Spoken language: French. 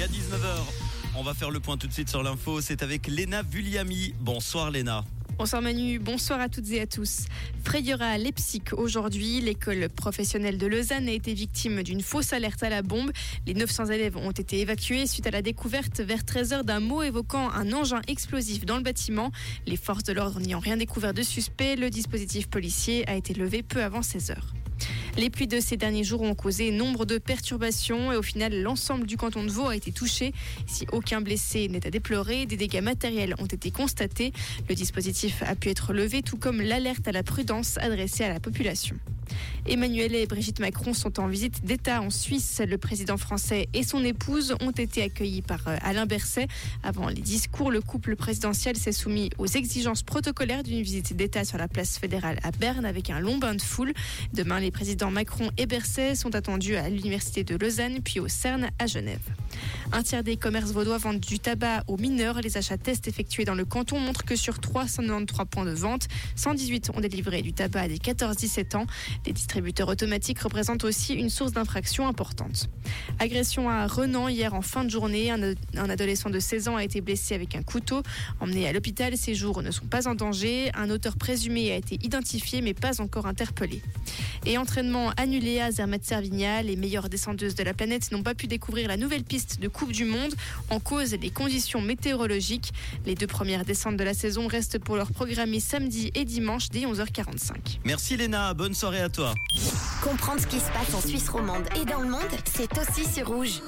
Et à 19h, on va faire le point tout de suite sur l'info. C'est avec Léna Vulliami. Bonsoir Léna. Bonsoir Manu, bonsoir à toutes et à tous. Frayera à Leipzig aujourd'hui. L'école professionnelle de Lausanne a été victime d'une fausse alerte à la bombe. Les 900 élèves ont été évacués suite à la découverte vers 13h d'un mot évoquant un engin explosif dans le bâtiment. Les forces de l'ordre n'ayant rien découvert de suspect, le dispositif policier a été levé peu avant 16h. Les pluies de ces derniers jours ont causé nombre de perturbations et au final, l'ensemble du canton de Vaud a été touché. Si aucun blessé n'est à déplorer, des dégâts matériels ont été constatés. Le dispositif a pu être levé, tout comme l'alerte à la prudence adressée à la population. Emmanuel et Brigitte Macron sont en visite d'État en Suisse. Le président français et son épouse ont été accueillis par euh, Alain Berset. Avant les discours, le couple présidentiel s'est soumis aux exigences protocolaires d'une visite d'État sur la place fédérale à Berne avec un long bain de foule. Demain, les présidents Macron et Berset sont attendus à l'université de Lausanne puis au CERN à Genève. Un tiers des commerces vaudois vendent du tabac aux mineurs. Les achats tests effectués dans le canton montrent que sur 393 points de vente, 118 ont délivré du tabac à des 14-17 ans. Les distributeurs automatiques représentent aussi une source d'infraction importante. Agression à Renan hier en fin de journée. Un, un, adolescent de 16 ans a été blessé avec un couteau. Emmené à l'hôpital, ses jours ne sont pas en danger. Un auteur présumé a été identifié mais pas encore interpellé. Et entraînement annulé à Zermatt-Servigna. Les meilleures descendeuses de la planète n'ont pas pu découvrir la nouvelle piste de Coupe du Monde. En cause, les conditions météorologiques. Les deux premières descentes de la saison restent pour leur programmer samedi et dimanche dès 11h45. Merci Léna, bonne soirée à toi. Comprendre ce qui se passe en Suisse romande et dans le monde, c'est aussi sur Rouge.